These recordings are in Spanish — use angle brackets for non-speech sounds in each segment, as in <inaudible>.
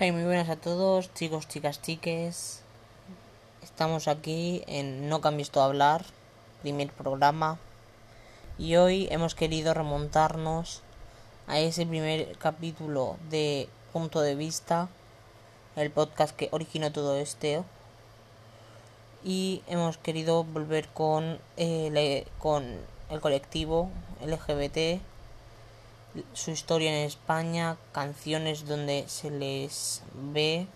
Muy buenas a todos, chicos, chicas, chiques. Estamos aquí en No cambies tu hablar, primer programa. Y hoy hemos querido remontarnos a ese primer capítulo de Punto de Vista, el podcast que originó todo esto. Y hemos querido volver con, eh, con el colectivo LGBT su historia en España, canciones donde se les ve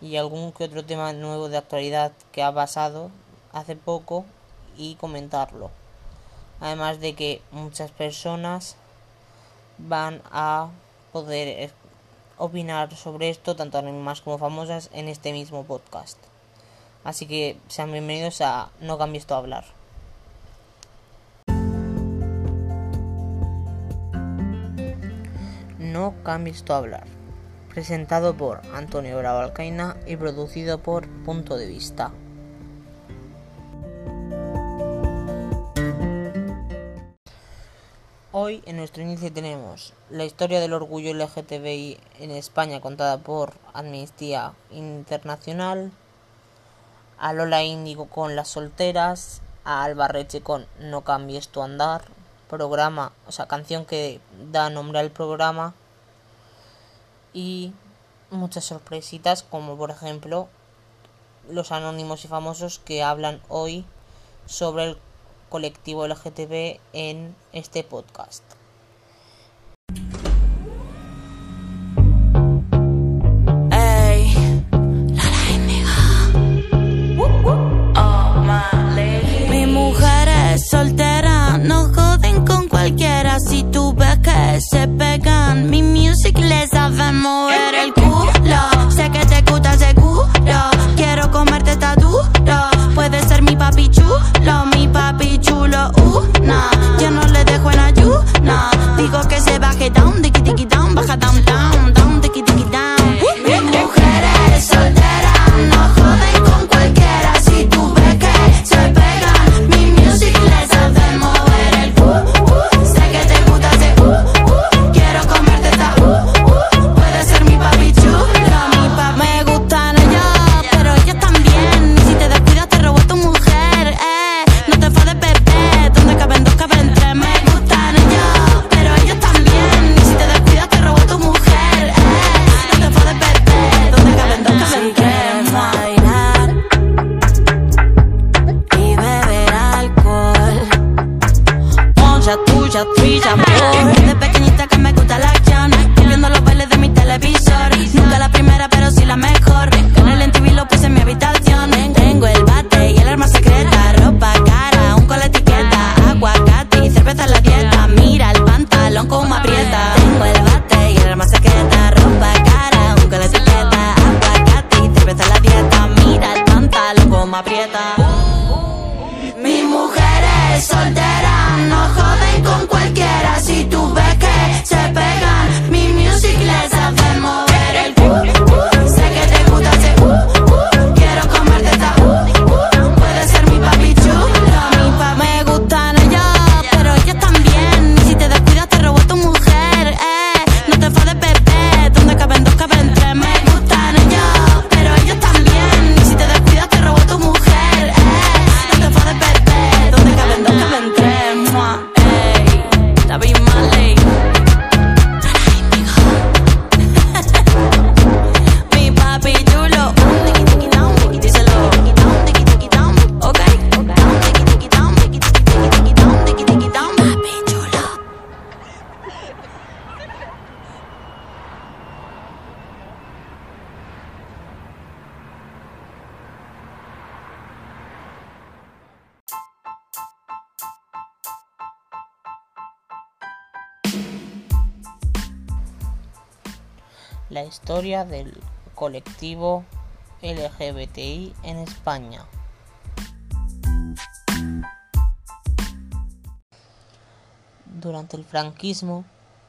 y algún que otro tema nuevo de actualidad que ha pasado hace poco y comentarlo. Además de que muchas personas van a poder opinar sobre esto, tanto anónimas como famosas, en este mismo podcast. Así que sean bienvenidos a No Cambies tu Hablar. No cambies tu hablar. Presentado por Antonio Bravo Alcaina y producido por Punto de Vista. Hoy en nuestro inicio tenemos la historia del orgullo LGTBI en España contada por Amnistía Internacional, a Lola Índigo con Las Solteras, a Alba Reche con No cambies tu andar, programa, o sea, canción que da nombre al programa y muchas sorpresitas como por ejemplo los anónimos y famosos que hablan hoy sobre el colectivo LGTB en este podcast. Digo que se baje down, tiki tiki down, baja down, down, down, historia del colectivo LGBTI en España. Durante el franquismo,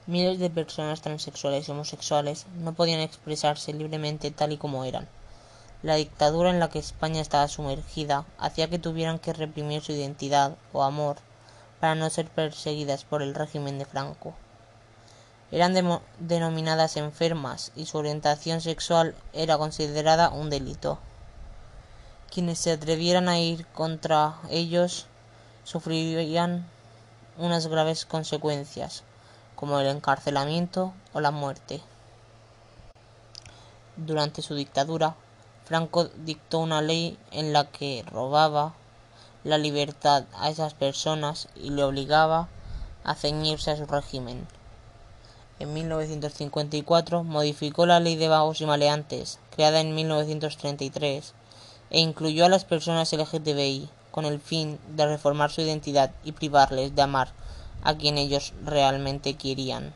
miles de personas transexuales y homosexuales no podían expresarse libremente tal y como eran. La dictadura en la que España estaba sumergida hacía que tuvieran que reprimir su identidad o amor para no ser perseguidas por el régimen de Franco. Eran denominadas enfermas y su orientación sexual era considerada un delito. Quienes se atrevieran a ir contra ellos sufrirían unas graves consecuencias, como el encarcelamiento o la muerte. Durante su dictadura, Franco dictó una ley en la que robaba la libertad a esas personas y le obligaba a ceñirse a su régimen. En 1954 modificó la ley de vagos y maleantes, creada en 1933, e incluyó a las personas LGTBI con el fin de reformar su identidad y privarles de amar a quien ellos realmente querían.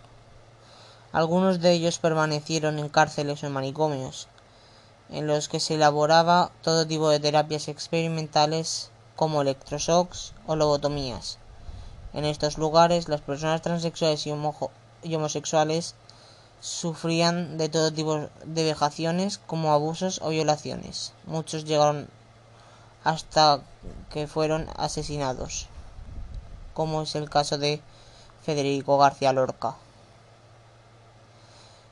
Algunos de ellos permanecieron en cárceles o manicomios, en los que se elaboraba todo tipo de terapias experimentales como electroshocks o lobotomías. En estos lugares las personas transexuales y, homosexuales sufrían de todo tipo de vejaciones como abusos o violaciones. Muchos llegaron hasta que fueron asesinados, como es el caso de Federico García Lorca.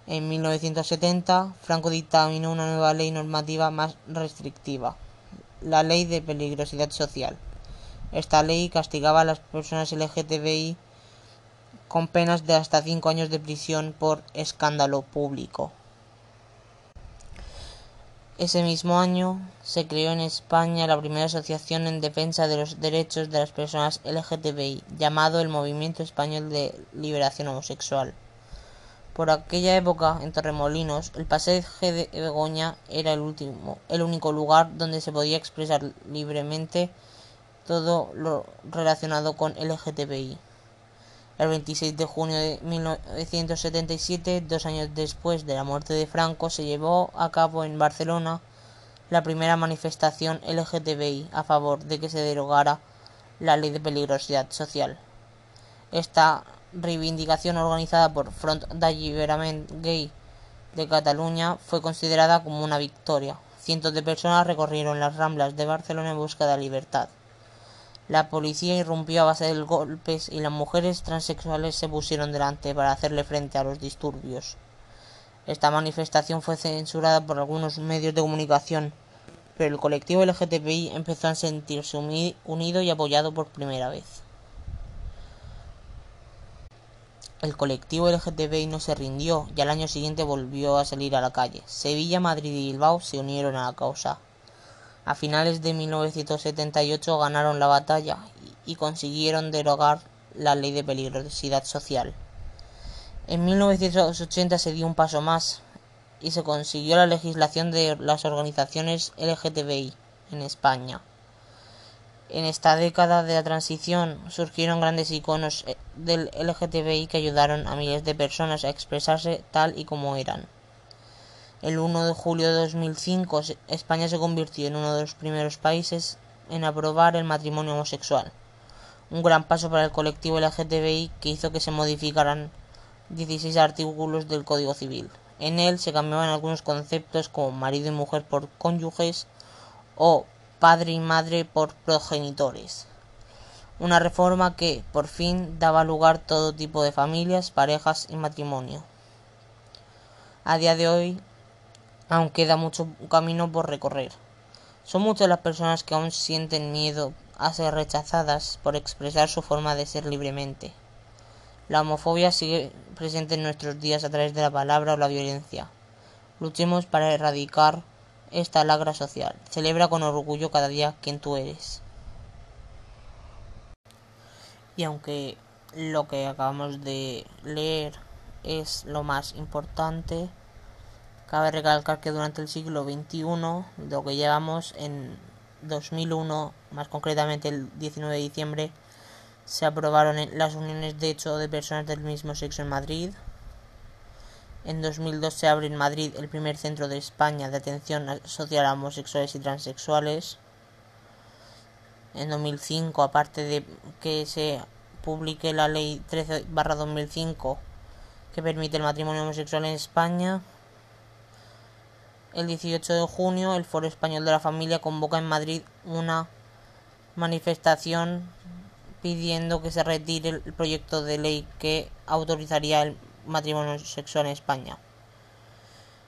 En 1970, Franco dictaminó una nueva ley normativa más restrictiva, la Ley de Peligrosidad Social. Esta ley castigaba a las personas LGTBI con penas de hasta cinco años de prisión por escándalo público. Ese mismo año se creó en España la primera asociación en defensa de los derechos de las personas LGTBI, llamado el Movimiento Español de Liberación Homosexual. Por aquella época, en Torremolinos, el pasaje de Begoña era el último, el único lugar donde se podía expresar libremente todo lo relacionado con LGTBI. El 26 de junio de 1977, dos años después de la muerte de Franco, se llevó a cabo en Barcelona la primera manifestación LGTBI a favor de que se derogara la ley de peligrosidad social. Esta reivindicación organizada por Front d'Alliberament Gay de Cataluña fue considerada como una victoria. Cientos de personas recorrieron las ramblas de Barcelona en busca de libertad. La policía irrumpió a base de golpes y las mujeres transexuales se pusieron delante para hacerle frente a los disturbios. Esta manifestación fue censurada por algunos medios de comunicación, pero el colectivo LGTBI empezó a sentirse unido y apoyado por primera vez. El colectivo LGTBI no se rindió y al año siguiente volvió a salir a la calle. Sevilla, Madrid y Bilbao se unieron a la causa. A finales de 1978 ganaron la batalla y consiguieron derogar la ley de peligrosidad social. En 1980 se dio un paso más y se consiguió la legislación de las organizaciones LGTBI en España. En esta década de la transición surgieron grandes iconos eh, del LGTBI que ayudaron a miles de personas a expresarse tal y como eran. El 1 de julio de 2005 España se convirtió en uno de los primeros países en aprobar el matrimonio homosexual, un gran paso para el colectivo LGTBI que hizo que se modificaran 16 artículos del Código Civil. En él se cambiaban algunos conceptos como marido y mujer por cónyuges o padre y madre por progenitores. Una reforma que, por fin, daba lugar a todo tipo de familias, parejas y matrimonio. A día de hoy, aún queda mucho camino por recorrer. Son muchas las personas que aún sienten miedo a ser rechazadas por expresar su forma de ser libremente. La homofobia sigue presente en nuestros días a través de la palabra o la violencia. Luchemos para erradicar esta lagra social. Celebra con orgullo cada día quien tú eres. Y aunque lo que acabamos de leer es lo más importante, cabe recalcar que durante el siglo XXI, lo que llevamos en 2001, más concretamente el 19 de diciembre, se aprobaron las uniones de hecho de personas del mismo sexo en Madrid, en 2002 se abre en Madrid el primer centro de España de atención social a homosexuales y transexuales. En 2005, aparte de que se publique la ley 13-2005 que permite el matrimonio homosexual en España, el 18 de junio el Foro Español de la Familia convoca en Madrid una manifestación pidiendo que se retire el proyecto de ley que autorizaría el matrimonio sexual en España.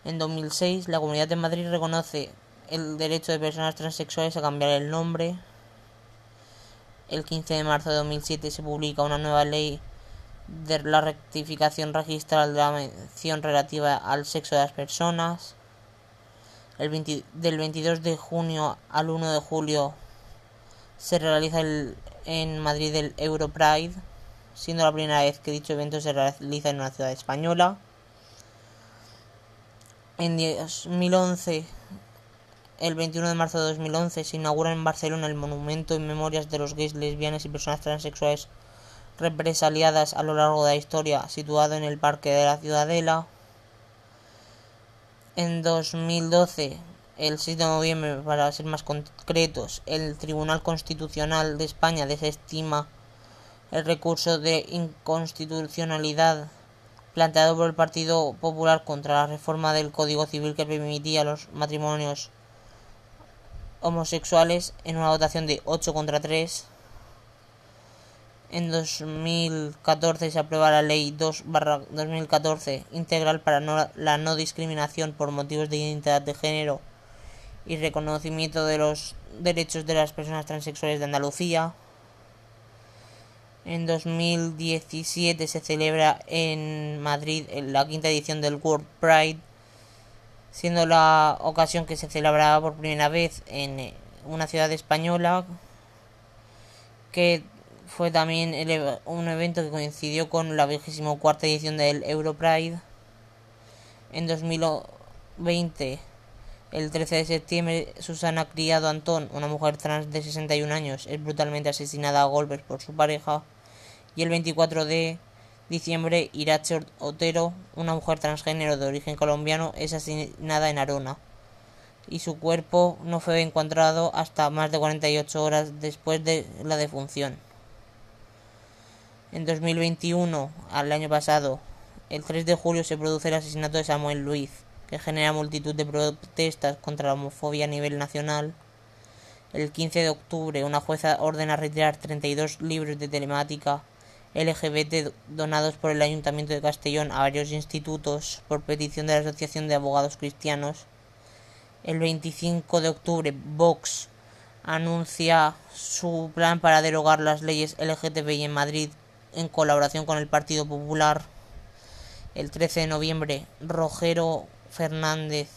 En 2006, la Comunidad de Madrid reconoce el derecho de personas transexuales a cambiar el nombre. El 15 de marzo de 2007 se publica una nueva ley de la rectificación registral de la mención relativa al sexo de las personas. El del 22 de junio al 1 de julio se realiza el, en Madrid el Europride, siendo la primera vez que dicho evento se realiza en una ciudad española. En 2011, el 21 de marzo de 2011, se inaugura en Barcelona el monumento en memorias de los gays, lesbianas y personas transexuales represaliadas a lo largo de la historia, situado en el Parque de la Ciudadela. En 2012, el 6 de noviembre, para ser más concretos, el Tribunal Constitucional de España desestima el recurso de inconstitucionalidad planteado por el Partido Popular contra la reforma del Código Civil que permitía los matrimonios homosexuales en una votación de 8 contra 3. En 2014 se aprueba la Ley 2 2014 integral para la no discriminación por motivos de identidad de género y reconocimiento de los derechos de las personas transexuales de Andalucía. En 2017 se celebra en Madrid la quinta edición del World Pride, siendo la ocasión que se celebraba por primera vez en eh, una ciudad española, que fue también un evento que coincidió con la vigésimo cuarta edición del Europride. En 2020, el 13 de septiembre, Susana Criado Antón, una mujer trans de 61 años, es brutalmente asesinada a golpes por su pareja y el 24 de diciembre Irache Otero, una mujer transgénero de origen colombiano, es asesinada en Arona y su cuerpo no fue encontrado hasta más de 48 horas después de la defunción. En 2021, al año pasado, el 3 de julio se produce el asesinato de Samuel Luis, que genera multitud de protestas contra la homofobia a nivel nacional. El 15 de octubre, una jueza ordena retirar 32 libros de telemática LGBT donados por el Ayuntamiento de Castellón a varios institutos por petición de la Asociación de Abogados Cristianos. El 25 de octubre, Vox anuncia su plan para derogar las leyes LGTBI en Madrid en colaboración con el Partido Popular. El 13 de noviembre, Rogero Fernández,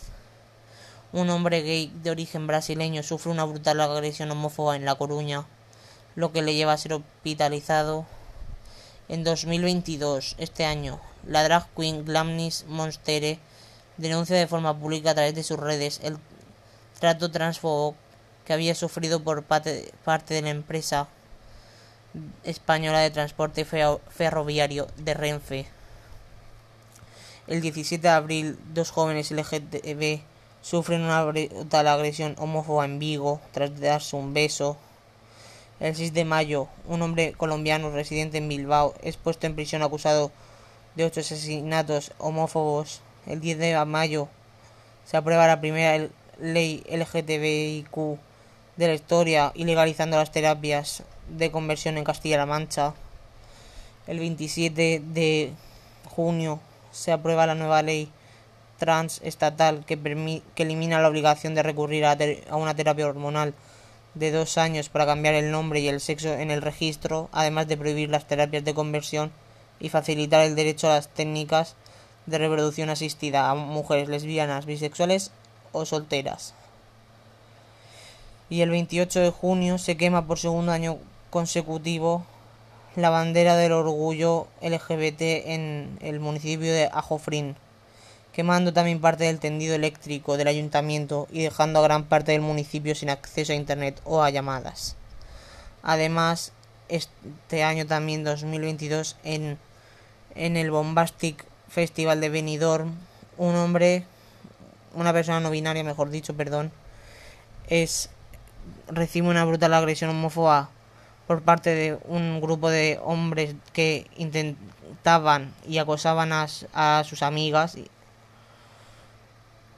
un hombre gay de origen brasileño, sufre una brutal agresión homófoba en La Coruña, lo que le lleva a ser hospitalizado en 2022, este año, la drag queen Glamnis Monstere denuncia de forma pública a través de sus redes el trato transfobo que había sufrido por parte, de la empresa española de transporte ferroviario de Renfe. El 17 de abril, dos jóvenes LGTB sufren una brutal agresión homófoba en Vigo tras darse un beso el 6 de mayo, un hombre colombiano residente en Bilbao es puesto en prisión acusado de ocho asesinatos homófobos. El 10 de mayo se aprueba la primera ley LGTBIQ de la historia, ilegalizando las terapias de conversión en Castilla-La Mancha. El 27 de junio se aprueba la nueva ley trans estatal que, que elimina la obligación de recurrir a una terapia hormonal de dos años para cambiar el nombre y el sexo en el registro, además de prohibir las terapias de conversión y facilitar el derecho a las técnicas de reproducción asistida a mujeres lesbianas, bisexuales o solteras. Y el 28 de junio se quema por segundo año consecutivo la bandera del orgullo LGBT en el municipio de Ajofrín quemando también parte del tendido eléctrico del ayuntamiento y dejando a gran parte del municipio sin acceso a internet o a llamadas. Además, este año también 2022 en, en el Bombastic Festival de Benidorm, un hombre, una persona no binaria, mejor dicho, perdón, es recibe una brutal agresión homófoba por parte de un grupo de hombres que intentaban y acosaban a, sus amigas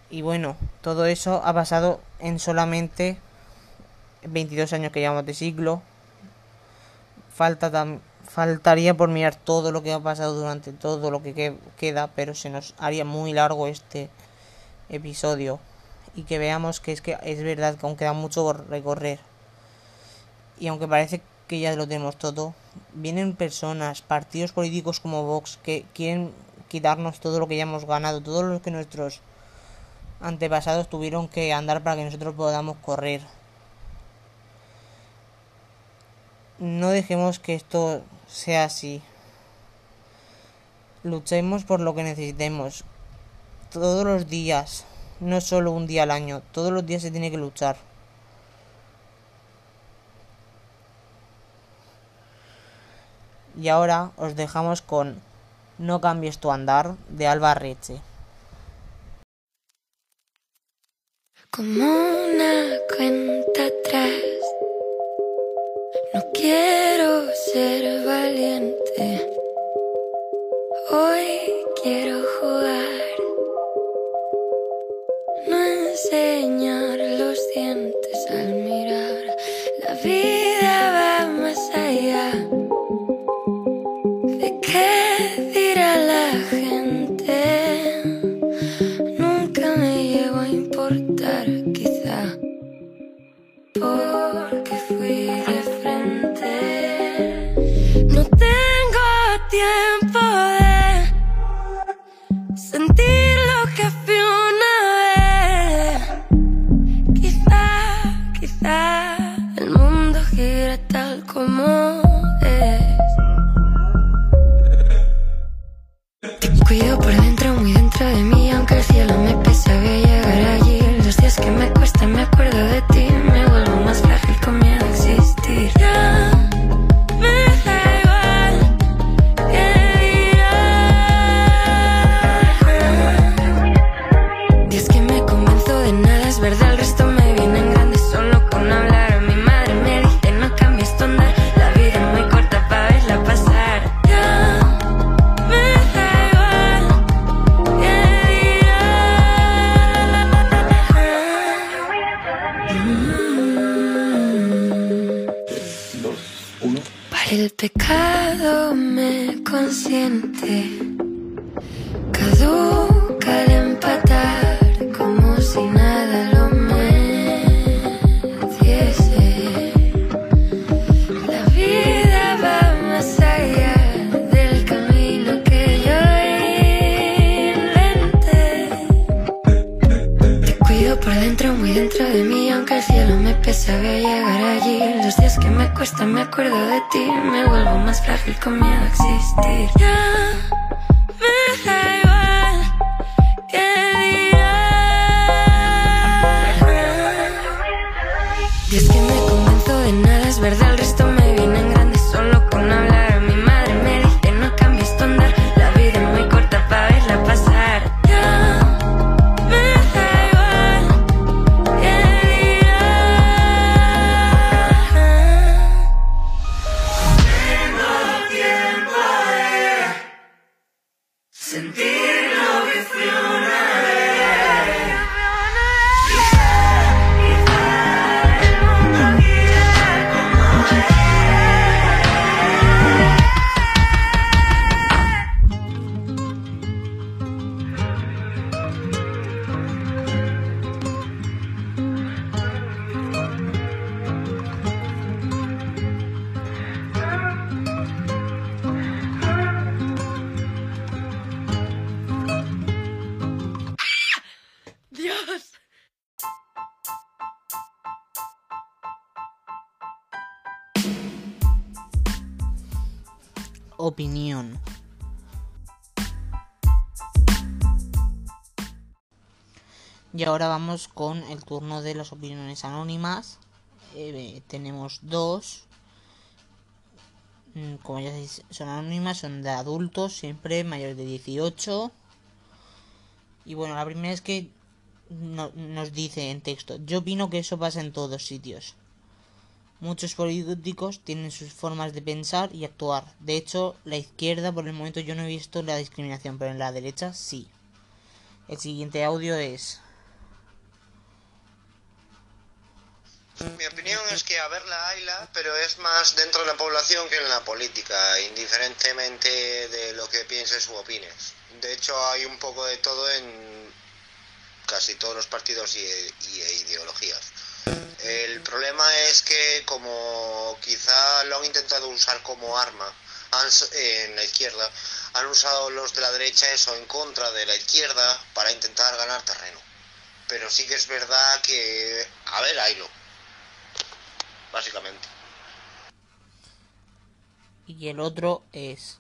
y bueno, todo eso ha pasado en solamente 22 años que llevamos de siglo. Falta, faltaría por mirar todo lo que ha pasado durante todo lo que queda, pero se nos haría muy largo este episodio y que veamos que es que es verdad que aún queda mucho por recorrer. Y aunque parece que ya lo tenemos todo, vienen personas, partidos políticos como Vox que quieren quitarnos todo lo que ya hemos ganado, todo lo que nuestros antepasados tuvieron que andar para que nosotros podamos correr. No dejemos que esto sea así. Luchemos por lo que necesitemos. Todos los días, no solo un día al año, todos los días se tiene que luchar. Y ahora os dejamos con No cambies tu andar de Alba. Como una cuenta atrás no quiero ser valiente. Hoy quiero jugar. No enseñar los dientes ¿De qué dirá la? Acuerdo de ti, me vuelvo más frágil con miedo a existir. Opinión. Y ahora vamos con el turno de las opiniones anónimas. Eh, tenemos dos. Mm, Como ya sabéis, son anónimas, son de adultos, siempre mayores de 18. Y bueno, la primera es que no- nos dice en texto, yo opino que eso pasa en todos sitios. Muchos políticos tienen sus formas de pensar y actuar. De hecho, la izquierda por el momento yo no he visto la discriminación, pero en la derecha sí. El siguiente audio es... Mi opinión es que a verla hayla, pero es más dentro de la población que en la política, indiferentemente de lo que pienses u opines. De hecho, hay un poco de todo en casi todos los partidos y, y ideologías. El problema es que como quizá lo han intentado usar como arma en la izquierda, han usado los de la derecha eso en contra de la izquierda para intentar ganar terreno. Pero sí que es verdad que, a ver, haylo, básicamente. Y el otro es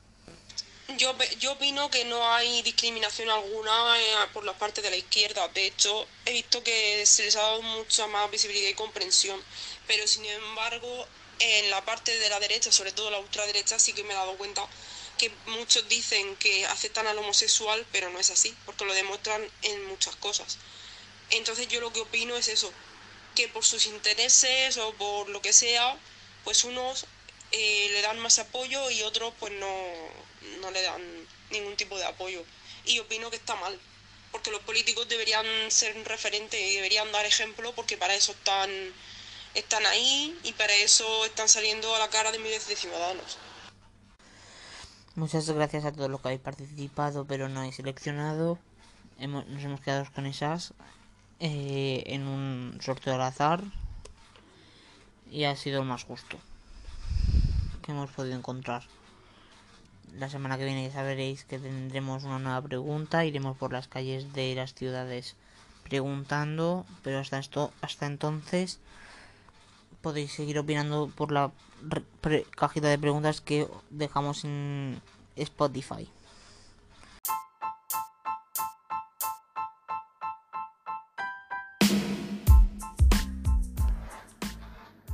yo, yo opino que no hay discriminación alguna eh, por la parte de la izquierda. De hecho, he visto que se les ha dado mucha más visibilidad y comprensión. Pero sin embargo, en la parte de la derecha, sobre todo la ultraderecha, sí que me he dado cuenta que muchos dicen que aceptan al homosexual, pero no es así, porque lo demuestran en muchas cosas. Entonces yo lo que opino es eso, que por sus intereses o por lo que sea, pues unos eh, le dan más apoyo y otros pues no, no le dan ningún tipo de apoyo. Y opino que está mal, porque los políticos deberían ser un referente y deberían dar ejemplo, porque para eso están, están ahí y para eso están saliendo a la cara de miles de ciudadanos. Muchas gracias a todos los que habéis participado, pero no habéis seleccionado. Hemos, nos hemos quedado con esas eh, en un sorteo al azar y ha sido el más justo que hemos podido encontrar. La semana que viene ya sabréis que tendremos una nueva pregunta, iremos por las calles de las ciudades preguntando, pero hasta esto, hasta entonces podéis seguir opinando por la cajita de preguntas que dejamos en Spotify.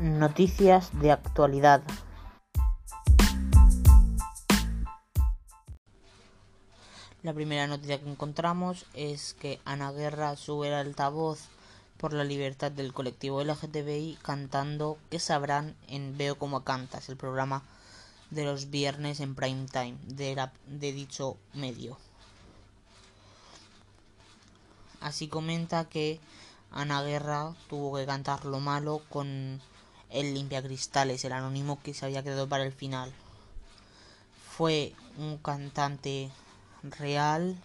Noticias de actualidad. La primera noticia que encontramos es que Ana Guerra sube el altavoz por la libertad del colectivo LGTBI cantando que sabrán en Veo como cantas, el programa de los viernes en prime time de, de dicho medio. Así comenta que Ana Guerra tuvo que cantar lo malo con el limpia cristales, el anónimo que se había quedado para el final. Fue un cantante real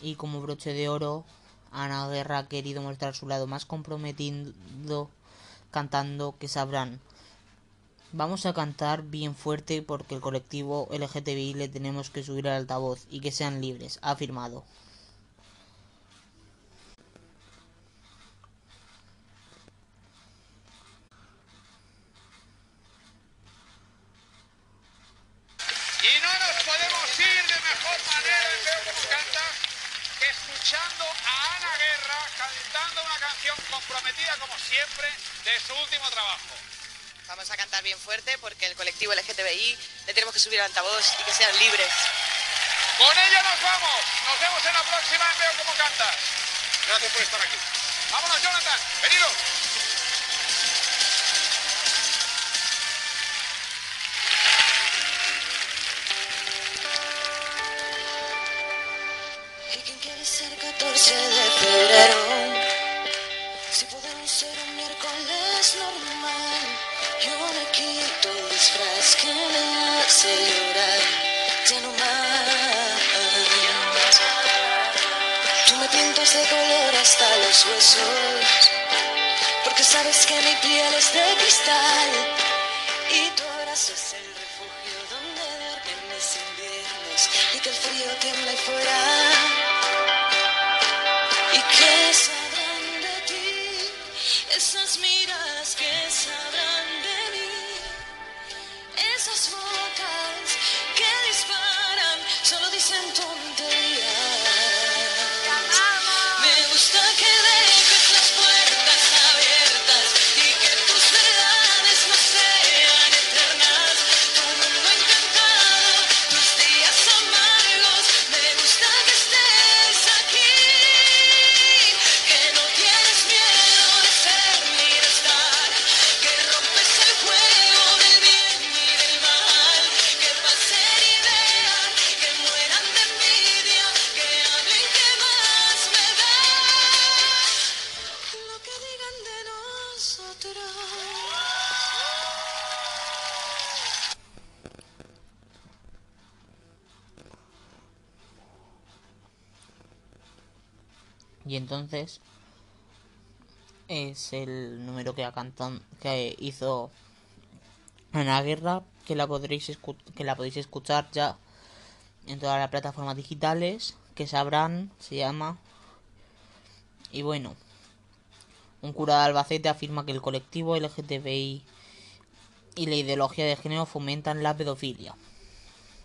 y como broche de oro Ana Guerra ha querido mostrar su lado más comprometido cantando que sabrán. Vamos a cantar bien fuerte porque el colectivo LGTBI le tenemos que subir al altavoz y que sean libres, ha afirmado. Comprometida como siempre de su último trabajo. Vamos a cantar bien fuerte porque el colectivo LGTBI le tenemos que subir al altavoz y que sean libres. Con ella nos vamos. Nos vemos en la próxima en Veo cómo cantas. Gracias por estar aquí. Vámonos, Jonathan. Venido. De color hasta los huesos, porque sabes que mi piel es de cristal y tu abrazo es el refugio donde duermen mis inviernos y que el frío tiembla ahí fuera. Y que sabrán de ti esas miradas que sabrán de mí, esas bocas que disparan, solo dicen tonterías. Entonces es el número que, cantado, que hizo en la guerra, que la, podréis que la podéis escuchar ya en todas las plataformas digitales, que sabrán, se llama. Y bueno, un cura de Albacete afirma que el colectivo LGTBI y la ideología de género fomentan la pedofilia.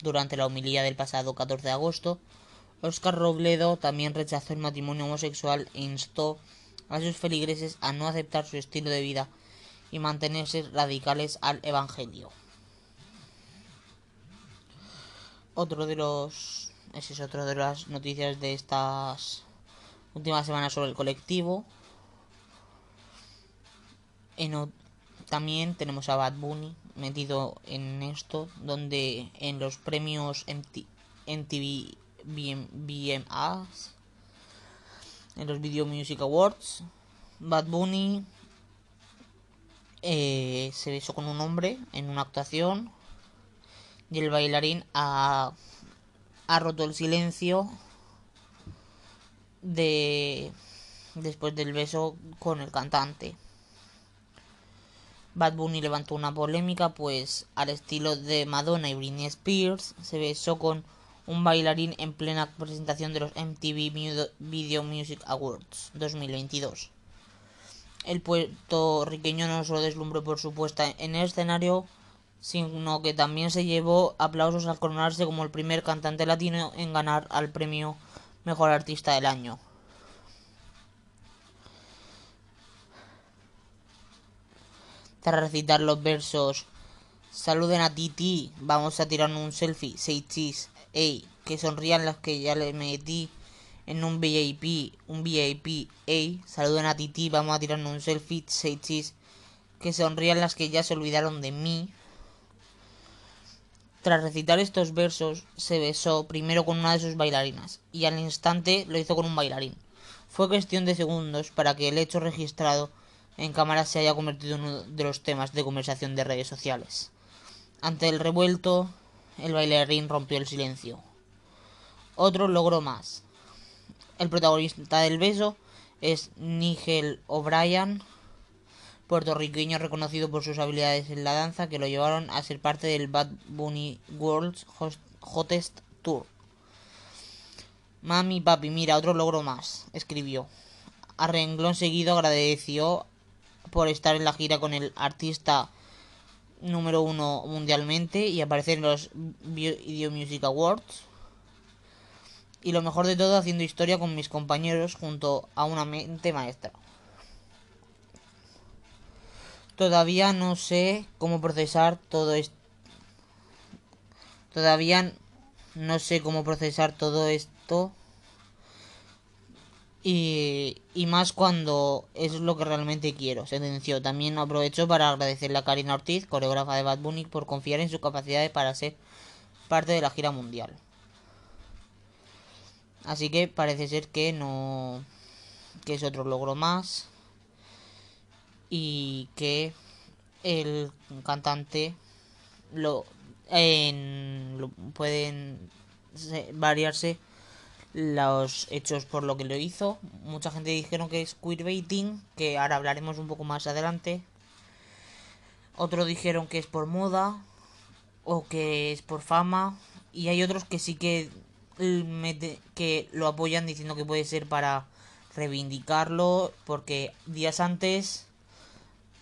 Durante la homilía del pasado 14 de agosto, Oscar Robledo también rechazó el matrimonio homosexual e instó a sus feligreses a no aceptar su estilo de vida y mantenerse radicales al Evangelio. Otro de los. Ese es otro de las noticias de estas últimas semanas sobre el colectivo. En, también tenemos a Bad Bunny metido en esto, donde en los premios MTV BMAs, en los Video Music Awards, Bad Bunny eh, se besó con un hombre en una actuación y el bailarín ha, ha roto el silencio de después del beso con el cantante. Bad Bunny levantó una polémica, pues al estilo de Madonna y Britney Spears se besó con un bailarín en plena presentación de los MTV Video Music Awards 2022. El puertorriqueño no solo deslumbró por su puesta en el escenario, sino que también se llevó aplausos al coronarse como el primer cantante latino en ganar al premio Mejor Artista del Año. Tras recitar los versos Saluden a Titi, vamos a tirar un selfie, say cheese, ey, que sonrían las que ya le metí en un VIP, un VIP, ey, saluden a Titi, vamos a tirarnos un selfie, say cheese, que sonrían las que ya se olvidaron de mí. Tras recitar estos versos, se besó primero con una de sus bailarinas y al instante lo hizo con un bailarín. Fue cuestión de segundos para que el hecho registrado en cámara se haya convertido en uno de los temas de conversación de redes sociales. Ante el revuelto, el bailarín rompió el silencio. Otro logró más. El protagonista del beso es Nigel O'Brien, puertorriqueño reconocido por sus habilidades en la danza que lo llevaron a ser parte del Bad Bunny World's Hottest Tour. Mami, papi, mira, otro logro más, escribió. A renglón seguido agradeció por estar en la gira con el artista número uno mundialmente y aparecer en los Video Music Awards. Y lo mejor de todo, haciendo historia con mis compañeros junto a una mente maestra. Todavía no sé cómo procesar todo esto. Todavía no sé cómo procesar todo esto. Y, y, más cuando es lo que realmente quiero, sentenció. También aprovecho para agradecerle a Karina Ortiz, coreógrafa de Bad Bunny, por confiar en su capacidad para ser parte de la gira mundial. Así que parece ser que no. que es otro logro más y que el cantante lo, en, pueden variarse los hechos por lo que lo hizo. Mucha gente dijeron que es queerbaiting, que ahora hablaremos un poco más adelante. Otros dijeron que es por moda o que es por fama y hay otros que sí que que lo apoyan diciendo que puede ser para reivindicarlo porque días antes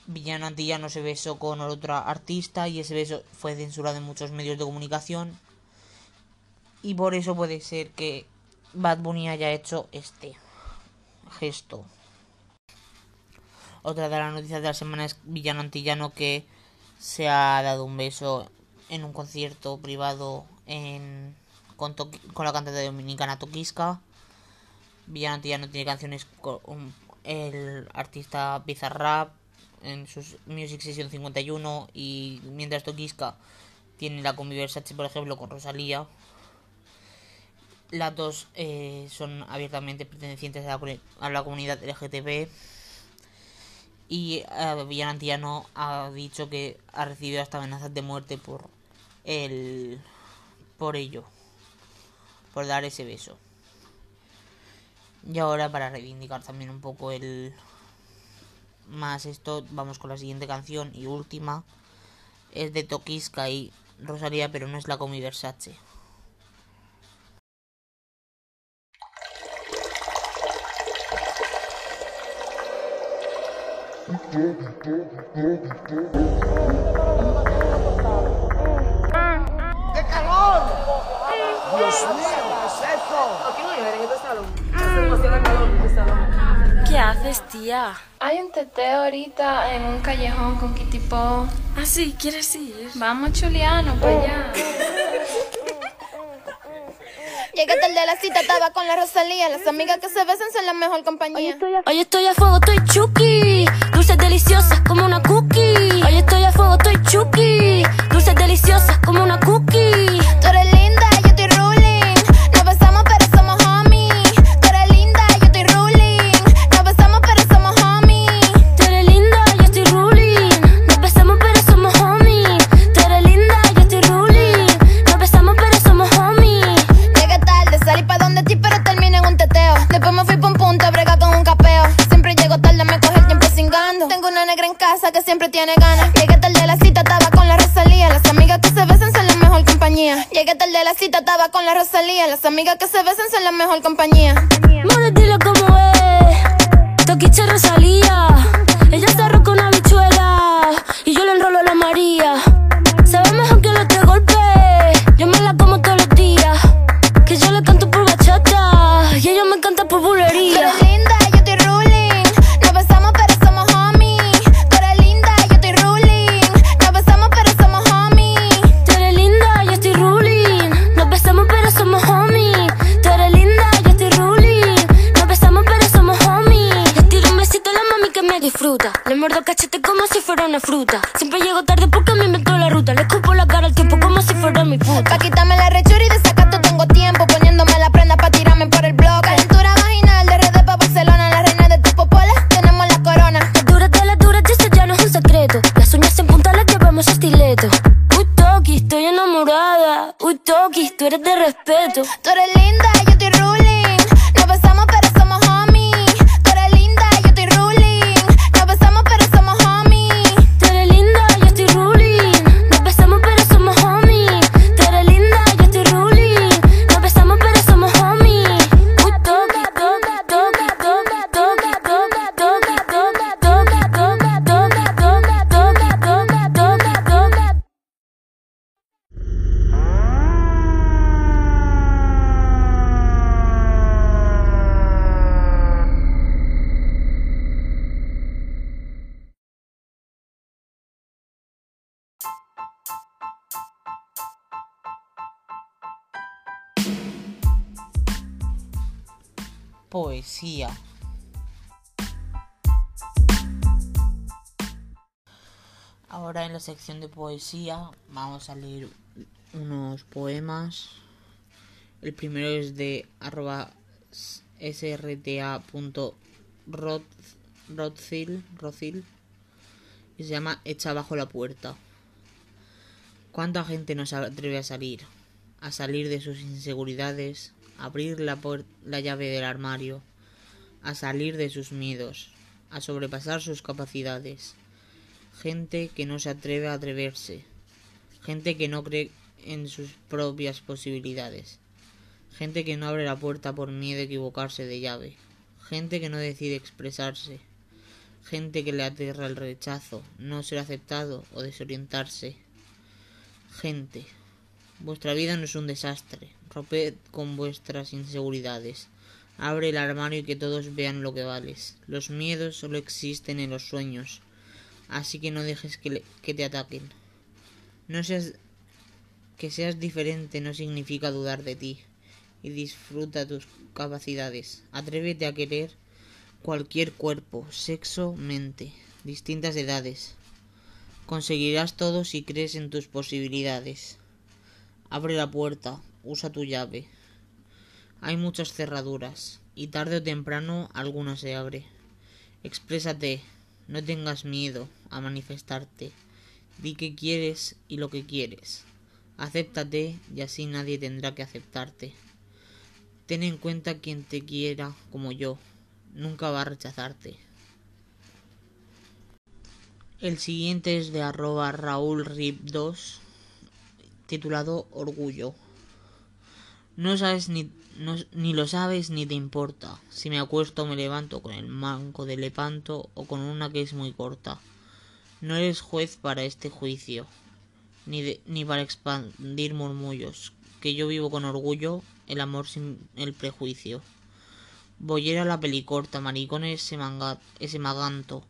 Villano Antillano se besó con otra artista y ese beso fue censurado en muchos medios de comunicación y por eso puede ser que Bad Bunny haya hecho este gesto. Otra de las noticias de la semana es Villano Antillano que se ha dado un beso en un concierto privado en, con, la cantante dominicana Toquisca. Villano Antillano tiene canciones con el artista Bizarrap en sus Music Session 51 y mientras Tokiska tiene la con Versace, por ejemplo, con Rosalía. Las dos eh, son abiertamente pertenecientes a la, comunidad LGTB. Y uh, Villan ha dicho que ha recibido hasta amenazas de muerte por el por ello. Por dar ese beso. Y ahora para reivindicar también un poco el más esto, vamos con la siguiente canción y última. Es de Tokiska y Rosalía, pero no es la Comi Versace. ¡Qué calor! Dios mío, ¿qué es eso? Aquí no hay en este salón. Hace demasiado calor en este salón. ¿Qué haces, tía? Hay un teteo ahorita en un callejón con Kitipo. Ah, sí, ¿quieres ir? Vamos, Chuliano, para allá. <laughs> Llegué tarde a la cita, estaba con la Rosalía. Las amigas que se besan son la mejor compañía. Hoy estoy a fuego, estoy chuki. Dulces deliciosas como una cookie. Hoy estoy a fuego, estoy chuki. Dulces deliciosas como una cookie. Tú eres got cause if estoy enamorada. Uy, Toki, tú eres de respeto. Tú eres linda, yo estoy ruling. Poesía. Ahora en la sección de poesía vamos a leer unos poemas. El primero es de arroba srta.rodzil Rocil, y se llama Echa bajo la puerta. ¿Cuánta gente no se atreve a salir? A salir de sus inseguridades, abrir la, la llave del armario, a salir de sus miedos, a sobrepasar sus capacidades. Gente que no se atreve a atreverse, gente que no cree en sus propias posibilidades, gente que no abre la puerta por miedo a equivocarse de llave, gente que no decide expresarse, gente que le aterra el rechazo, no ser aceptado o desorientarse. Gente, vuestra vida no es un desastre, romped con vuestras inseguridades. Abre el armario y que todos vean lo que vales. Los miedos solo existen en los sueños, así que no dejes que, te ataquen. No seas que seas diferente no significa dudar de ti y disfruta tus capacidades. Atrévete a querer cualquier cuerpo, sexo, mente, distintas edades. Conseguirás todo si crees en tus posibilidades. Abre la puerta, usa tu llave. Hay muchas cerraduras y tarde o temprano alguna se abre. Exprésate, no tengas miedo a manifestarte. Di que quieres y lo que quieres. Acéptate y así nadie tendrá que aceptarte. Ten en cuenta quien te quiera como yo. Nunca va a rechazarte. El siguiente es de arroba Raúl Rip 2, titulado Orgullo. No sabes ni, no, ni lo sabes ni te importa. Si me acuesto o me levanto con el manco de lepanto o con una que es muy corta. No eres juez para este juicio, ni, ni para expandir murmullos, que yo vivo con orgullo el amor sin el prejuicio. Boyera la pelicorta, maricones ese, ese maganto.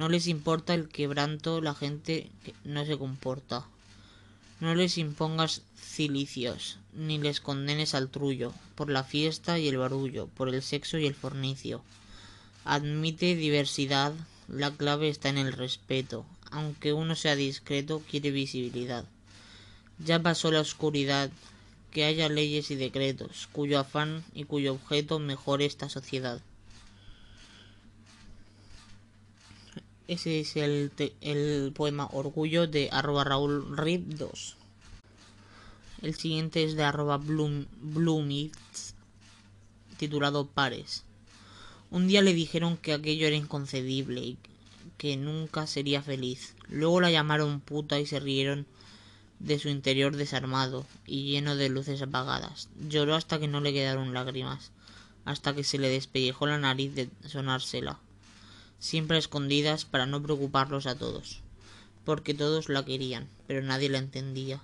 No les importa el quebranto, la gente que no se comporta. No les impongas cilicios, ni les condenes al trullo, por la fiesta y el barullo, por el sexo y el fornicio. Admite diversidad, la clave está en el respeto. Aunque uno sea discreto, quiere visibilidad. Ya pasó la oscuridad, que haya leyes y decretos, cuyo afán y cuyo objeto mejore esta sociedad. Ese es el, el poema Orgullo de arroba Raúl Rip 2. El siguiente es de arroba Bloom, titulado Pares. Un día le dijeron que aquello era inconcebible y que nunca sería feliz. Luego la llamaron puta y se rieron de su interior desarmado y lleno de luces apagadas. Lloró hasta que no le quedaron lágrimas, hasta que se le despellejó la nariz de sonársela siempre escondidas para no preocuparlos a todos, porque todos la querían, pero nadie la entendía.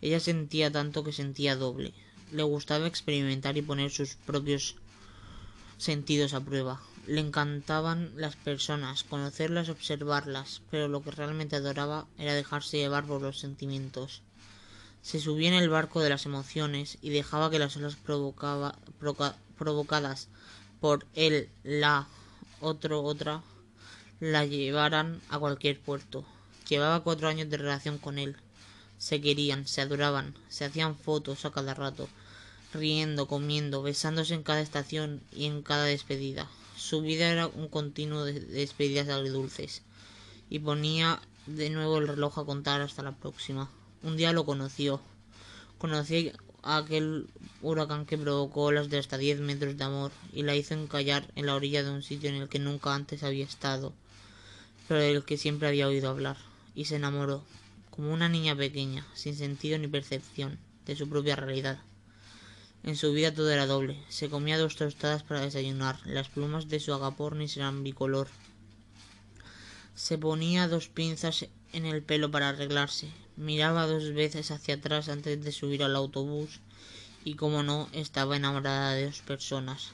Ella sentía tanto que sentía doble. Le gustaba experimentar y poner sus propios sentidos a prueba. Le encantaban las personas, conocerlas, observarlas, pero lo que realmente adoraba era dejarse llevar por los sentimientos. Se subía en el barco de las emociones y dejaba que las olas provocaba, provocadas por él, la otro, otra, la llevaran a cualquier puerto. Llevaba cuatro años de relación con él. Se querían, se adoraban, se hacían fotos a cada rato, riendo, comiendo, besándose en cada estación y en cada despedida. Su vida era un continuo de despedidas agridulces. Y ponía de nuevo el reloj a contar hasta la próxima. Un día lo conoció. Conocí aquel huracán que provocó olas de hasta 10 metros de amor y la hizo encallar en la orilla de un sitio en el que nunca antes había estado, pero del que siempre había oído hablar, y se enamoró, como una niña pequeña, sin sentido ni percepción, de su propia realidad. En su vida todo era doble. Se comía dos tostadas para desayunar. Las plumas de su agapornis eran bicolor. Se ponía dos pinzas en el pelo para arreglarse. Miraba dos veces hacia atrás antes de subir al autobús y como no estaba enamorada de dos personas.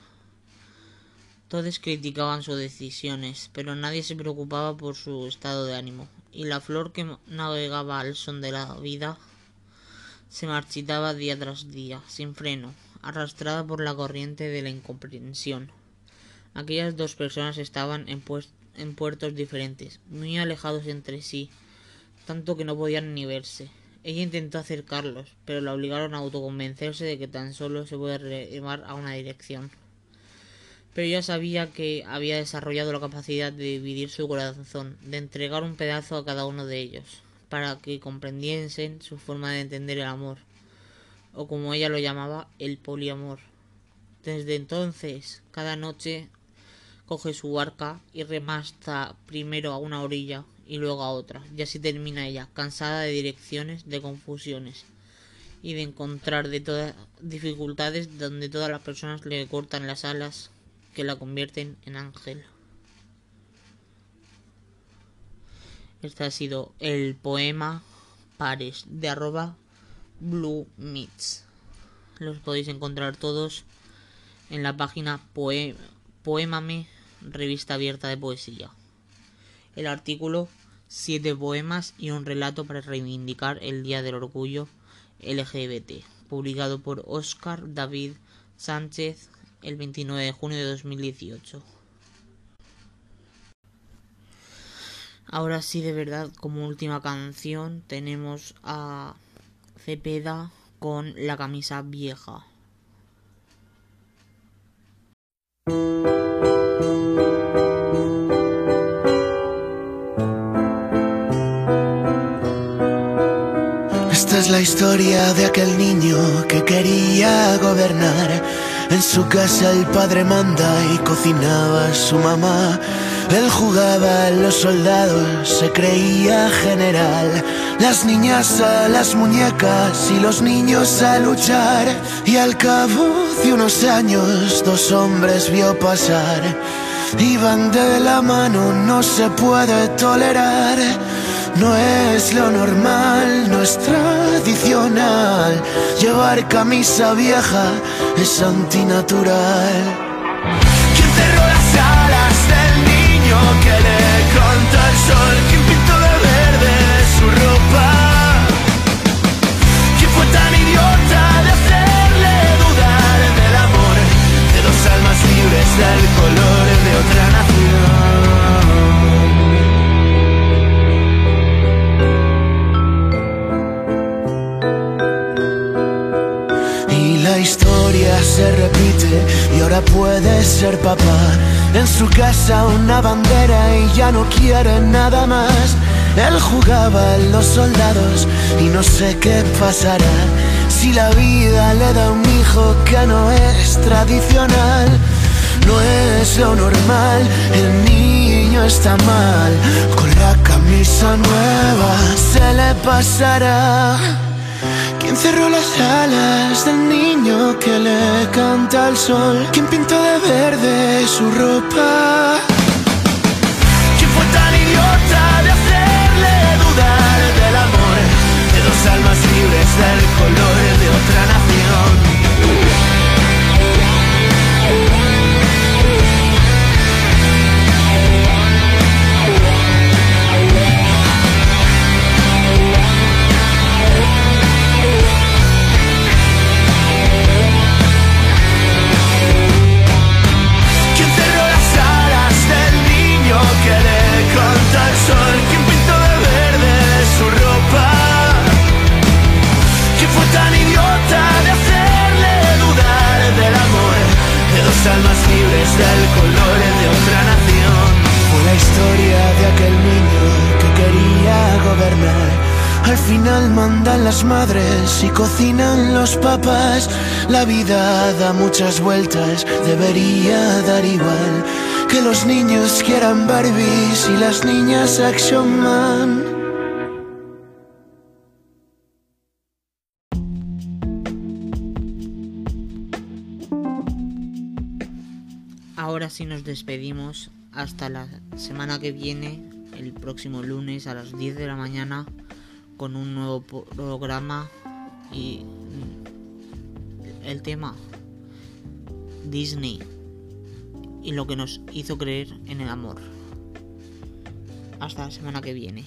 Todos criticaban sus decisiones, pero nadie se preocupaba por su estado de ánimo, y la flor que navegaba al son de la vida se marchitaba día tras día, sin freno, arrastrada por la corriente de la incomprensión. Aquellas dos personas estaban en, en puertos diferentes, muy alejados entre sí, tanto que no podían ni verse. Ella intentó acercarlos, pero la obligaron a autoconvencerse de que tan solo se puede remar a una dirección. Pero ella sabía que había desarrollado la capacidad de dividir su corazón, de entregar un pedazo a cada uno de ellos, para que comprendiesen su forma de entender el amor, o como ella lo llamaba, el poliamor. Desde entonces, cada noche coge su barca y remasta primero a una orilla y luego a otra, y así termina ella, cansada de direcciones, de confusiones y de encontrar de todas dificultades donde todas las personas le cortan las alas que la convierten en ángel. Este ha sido el poema Pares de arroba Blue Meets. Los podéis encontrar todos en la página Poemame, revista abierta de poesía el artículo Siete poemas y un relato para reivindicar el Día del Orgullo LGBT, publicado por Oscar David Sánchez el 29 de junio de 2018. Ahora sí, de verdad, como última canción tenemos a Cepeda con la camisa vieja. Es la historia de aquel niño que quería gobernar En su casa el padre manda y cocinaba su mamá. Él jugaba a los soldados, se creía general. Las niñas a las muñecas y los niños a luchar. Y al cabo de unos años, dos hombres vio pasar. Iban de la mano, no se puede tolerar. No es lo normal, no es tradicional. Llevar camisa vieja es antinatural. ¿Quién cerró las alas del niño que le canta el sol? ¿Quién pintó de verde su ropa? ¿Quién fue tan idiota de hacerle dudar del amor de dos almas libres del color se repite y ahora puede ser papá. En su casa una bandera y ya no quiere nada más. Él jugaba a los soldados y no sé qué pasará. Si la vida le da un hijo que no es tradicional, no es lo normal, el niño está mal. Con la camisa nueva se le pasará. ¿Quién cerró las alas del niño que le canta al sol? ¿Quién pintó de verde su ropa? ¿Quién fue tan idiota de hacerle dudar del amor de dos almas libres del color de y cocinan los papás. La vida da muchas vueltas, debería dar igual. Que los niños quieran Barbies y las niñas Action Man. Ahora sí nos despedimos hasta la semana que viene, el próximo lunes a las 10 de la mañana, con un nuevo programa y el tema Disney y lo que nos hizo creer en el amor. Hasta la semana que viene.